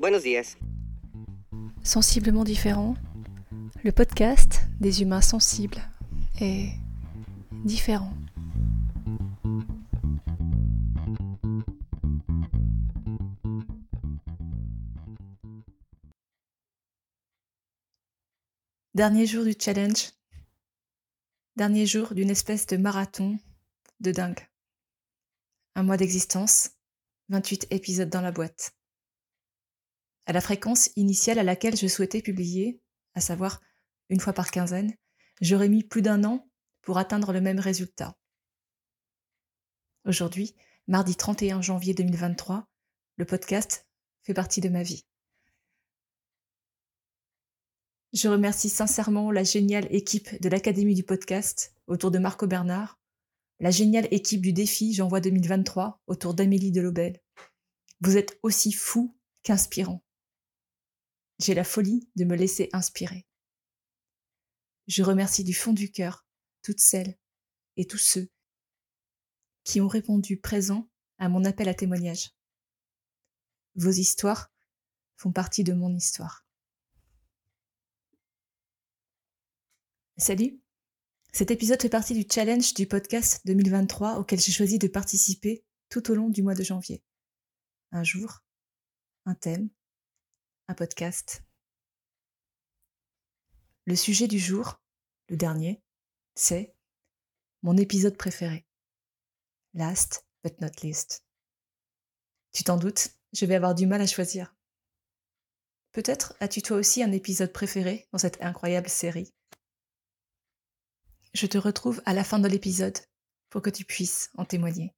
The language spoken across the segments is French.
Buenos días. Sensiblement différent, le podcast des humains sensibles est différent. Dernier jour du challenge. Dernier jour d'une espèce de marathon de dingue. Un mois d'existence, 28 épisodes dans la boîte. À la fréquence initiale à laquelle je souhaitais publier, à savoir une fois par quinzaine, j'aurais mis plus d'un an pour atteindre le même résultat. Aujourd'hui, mardi 31 janvier 2023, le podcast fait partie de ma vie. Je remercie sincèrement la géniale équipe de l'Académie du podcast autour de Marco Bernard, la géniale équipe du défi J'envoie 2023 autour d'Amélie Delobel. Vous êtes aussi fou qu'inspirant. J'ai la folie de me laisser inspirer. Je remercie du fond du cœur toutes celles et tous ceux qui ont répondu présent à mon appel à témoignage. Vos histoires font partie de mon histoire. Salut Cet épisode fait partie du challenge du podcast 2023 auquel j'ai choisi de participer tout au long du mois de janvier. Un jour, un thème, un podcast. Le sujet du jour, le dernier, c'est mon épisode préféré. Last but not least. Tu t'en doutes, je vais avoir du mal à choisir. Peut-être as-tu toi aussi un épisode préféré dans cette incroyable série je te retrouve à la fin de l'épisode pour que tu puisses en témoigner.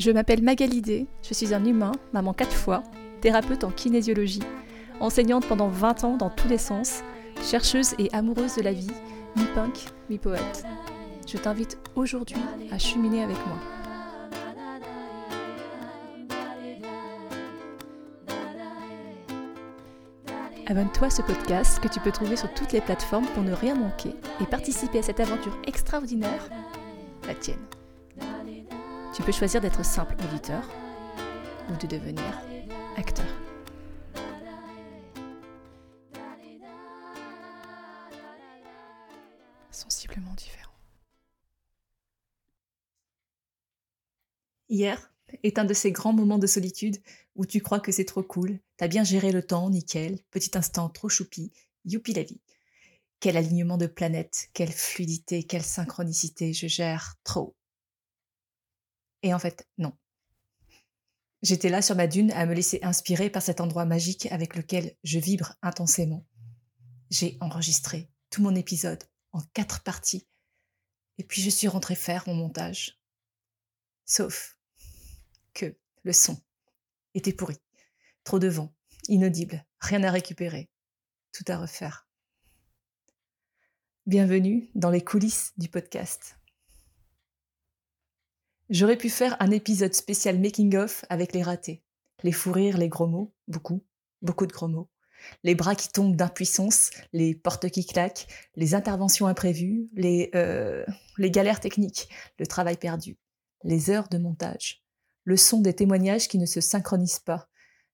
Je m'appelle Magalidé, je suis un humain, maman quatre fois, thérapeute en kinésiologie, enseignante pendant 20 ans dans tous les sens, chercheuse et amoureuse de la vie, mi-punk, mi-poète. Je t'invite aujourd'hui à cheminer avec moi. Abonne-toi ce podcast que tu peux trouver sur toutes les plateformes pour ne rien manquer et participer à cette aventure extraordinaire, la tienne. Tu peux choisir d'être simple auditeur ou de devenir acteur. Sensiblement différent. Hier est un de ces grands moments de solitude où tu crois que c'est trop cool, t'as bien géré le temps, nickel, petit instant trop choupi, youpi la vie. Quel alignement de planètes, quelle fluidité, quelle synchronicité, je gère trop. Et en fait, non. J'étais là sur ma dune à me laisser inspirer par cet endroit magique avec lequel je vibre intensément. J'ai enregistré tout mon épisode en quatre parties, et puis je suis rentrée faire mon montage. Sauf que le son était pourri. Trop de vent, inaudible, rien à récupérer, tout à refaire. Bienvenue dans les coulisses du podcast. J'aurais pu faire un épisode spécial making-of avec les ratés, les fous rires, les gros mots, beaucoup, beaucoup de gros mots, les bras qui tombent d'impuissance, les portes qui claquent, les interventions imprévues, les, euh, les galères techniques, le travail perdu, les heures de montage, le son des témoignages qui ne se synchronisent pas,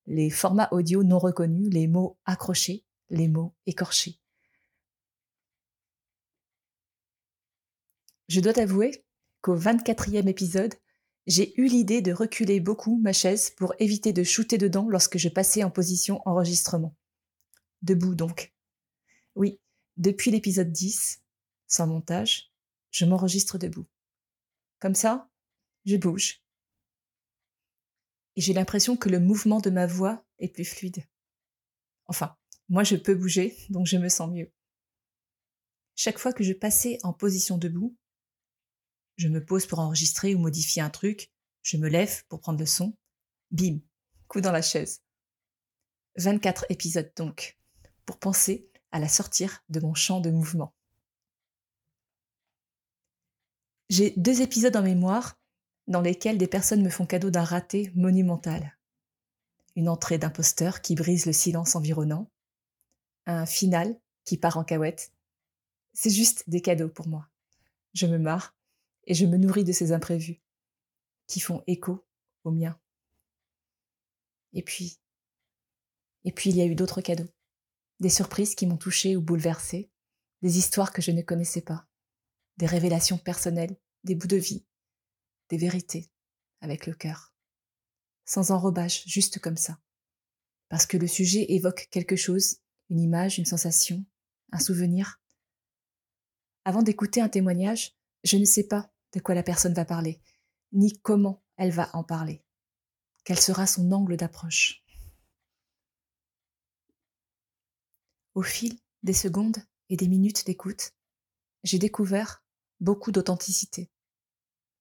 les formats audio non reconnus, les mots accrochés, les mots écorchés. Je dois t'avouer qu'au 24e épisode, j'ai eu l'idée de reculer beaucoup ma chaise pour éviter de shooter dedans lorsque je passais en position enregistrement. Debout donc. Oui, depuis l'épisode 10, sans montage, je m'enregistre debout. Comme ça, je bouge, et j'ai l'impression que le mouvement de ma voix est plus fluide. Enfin, moi je peux bouger, donc je me sens mieux. Chaque fois que je passais en position debout, je me pose pour enregistrer ou modifier un truc, je me lève pour prendre le son, bim, coup dans la chaise. 24 épisodes donc, pour penser à la sortir de mon champ de mouvement. J'ai deux épisodes en mémoire dans lesquels des personnes me font cadeau d'un raté monumental. Une entrée d'imposteur qui brise le silence environnant. Un final qui part en cahuète. C'est juste des cadeaux pour moi. Je me marre et je me nourris de ces imprévus qui font écho aux miens. Et puis, et puis il y a eu d'autres cadeaux. Des surprises qui m'ont touchée ou bouleversée, des histoires que je ne connaissais pas, des révélations personnelles, des bouts de vie, des vérités, avec le cœur. Sans enrobage, juste comme ça. Parce que le sujet évoque quelque chose, une image, une sensation, un souvenir. Avant d'écouter un témoignage, je ne sais pas de quoi la personne va parler, ni comment elle va en parler. Quel sera son angle d'approche Au fil des secondes et des minutes d'écoute, j'ai découvert beaucoup d'authenticité.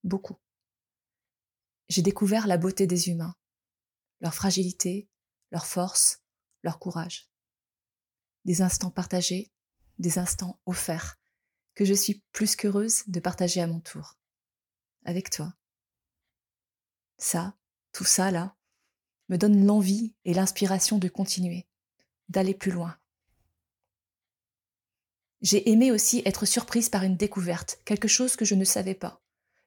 Beaucoup. J'ai découvert la beauté des humains, leur fragilité, leur force, leur courage. Des instants partagés, des instants offerts, que je suis plus qu'heureuse de partager à mon tour. Avec toi. Ça, tout ça là, me donne l'envie et l'inspiration de continuer, d'aller plus loin. J'ai aimé aussi être surprise par une découverte, quelque chose que je ne savais pas,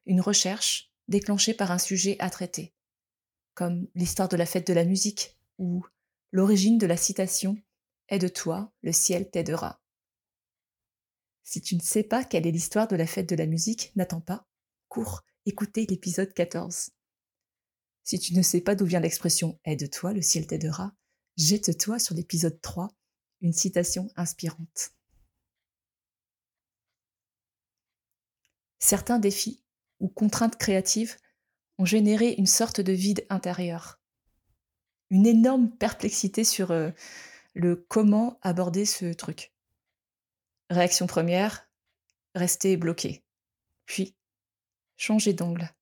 une recherche déclenchée par un sujet à traiter, comme l'histoire de la fête de la musique ou l'origine de la citation Aide-toi, le ciel t'aidera. Si tu ne sais pas quelle est l'histoire de la fête de la musique, n'attends pas, cours, écoutez l'épisode 14. Si tu ne sais pas d'où vient l'expression Aide-toi, le ciel t'aidera, jette-toi sur l'épisode 3, une citation inspirante. Certains défis ou contraintes créatives ont généré une sorte de vide intérieur, une énorme perplexité sur euh, le comment aborder ce truc. Réaction première, rester bloqué. Puis, changer d'angle,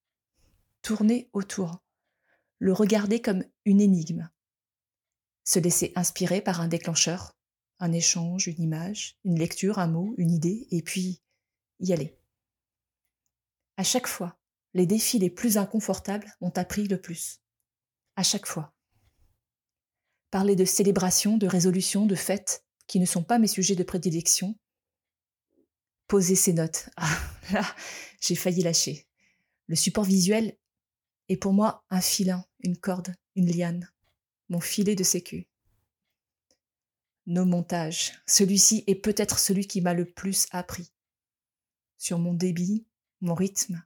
tourner autour, le regarder comme une énigme, se laisser inspirer par un déclencheur, un échange, une image, une lecture, un mot, une idée, et puis y aller. À chaque fois, les défis les plus inconfortables m'ont appris le plus. À chaque fois. Parler de célébration, de résolution, de fêtes, qui ne sont pas mes sujets de prédilection. Poser ces notes. Ah, là, j'ai failli lâcher. Le support visuel est pour moi un filin, une corde, une liane, mon filet de sécu. Nos montages. Celui-ci est peut-être celui qui m'a le plus appris. Sur mon débit, mon rythme,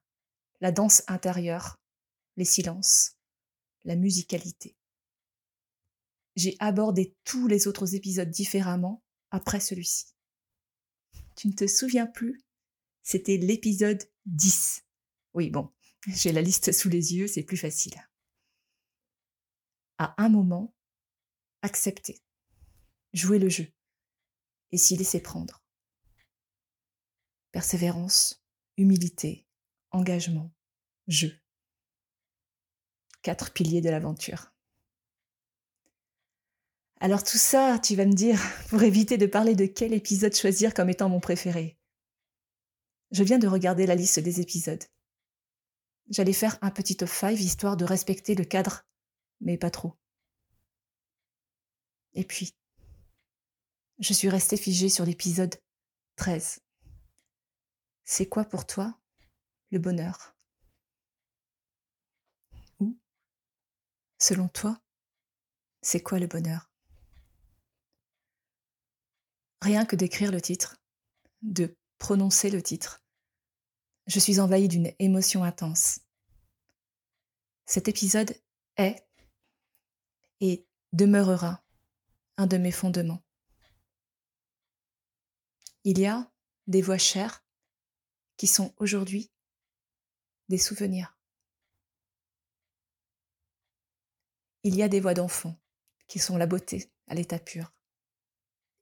la danse intérieure, les silences, la musicalité. J'ai abordé tous les autres épisodes différemment après celui-ci. Tu ne te souviens plus? C'était l'épisode 10. Oui, bon, j'ai la liste sous les yeux, c'est plus facile. À un moment, accepter, jouer le jeu et s'y laisser prendre. Persévérance, humilité, engagement, jeu. Quatre piliers de l'aventure. Alors tout ça, tu vas me dire, pour éviter de parler de quel épisode choisir comme étant mon préféré. Je viens de regarder la liste des épisodes. J'allais faire un petit top 5 histoire de respecter le cadre, mais pas trop. Et puis, je suis restée figée sur l'épisode 13. C'est quoi pour toi le bonheur? Ou, selon toi, c'est quoi le bonheur? Rien que d'écrire le titre, de prononcer le titre, je suis envahie d'une émotion intense. Cet épisode est et demeurera un de mes fondements. Il y a des voix chères qui sont aujourd'hui des souvenirs. Il y a des voix d'enfants qui sont la beauté à l'état pur.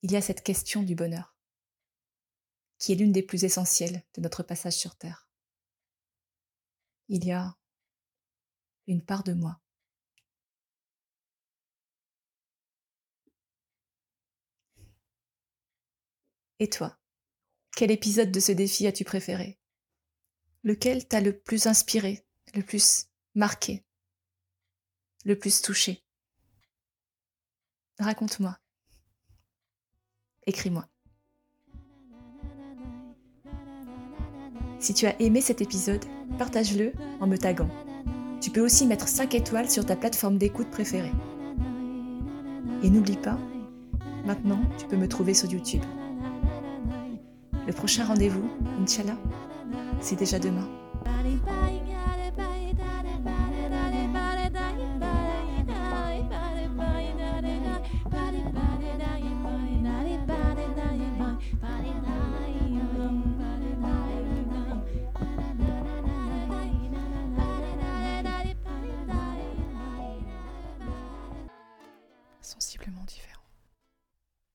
Il y a cette question du bonheur, qui est l'une des plus essentielles de notre passage sur Terre. Il y a une part de moi. Et toi quel épisode de ce défi as-tu préféré? Lequel t'a le plus inspiré, le plus marqué, le plus touché? Raconte-moi. Écris-moi. Si tu as aimé cet épisode, partage-le en me taguant. Tu peux aussi mettre 5 étoiles sur ta plateforme d'écoute préférée. Et n'oublie pas, maintenant, tu peux me trouver sur YouTube. Le prochain rendez-vous, Inch'Allah, c'est déjà demain.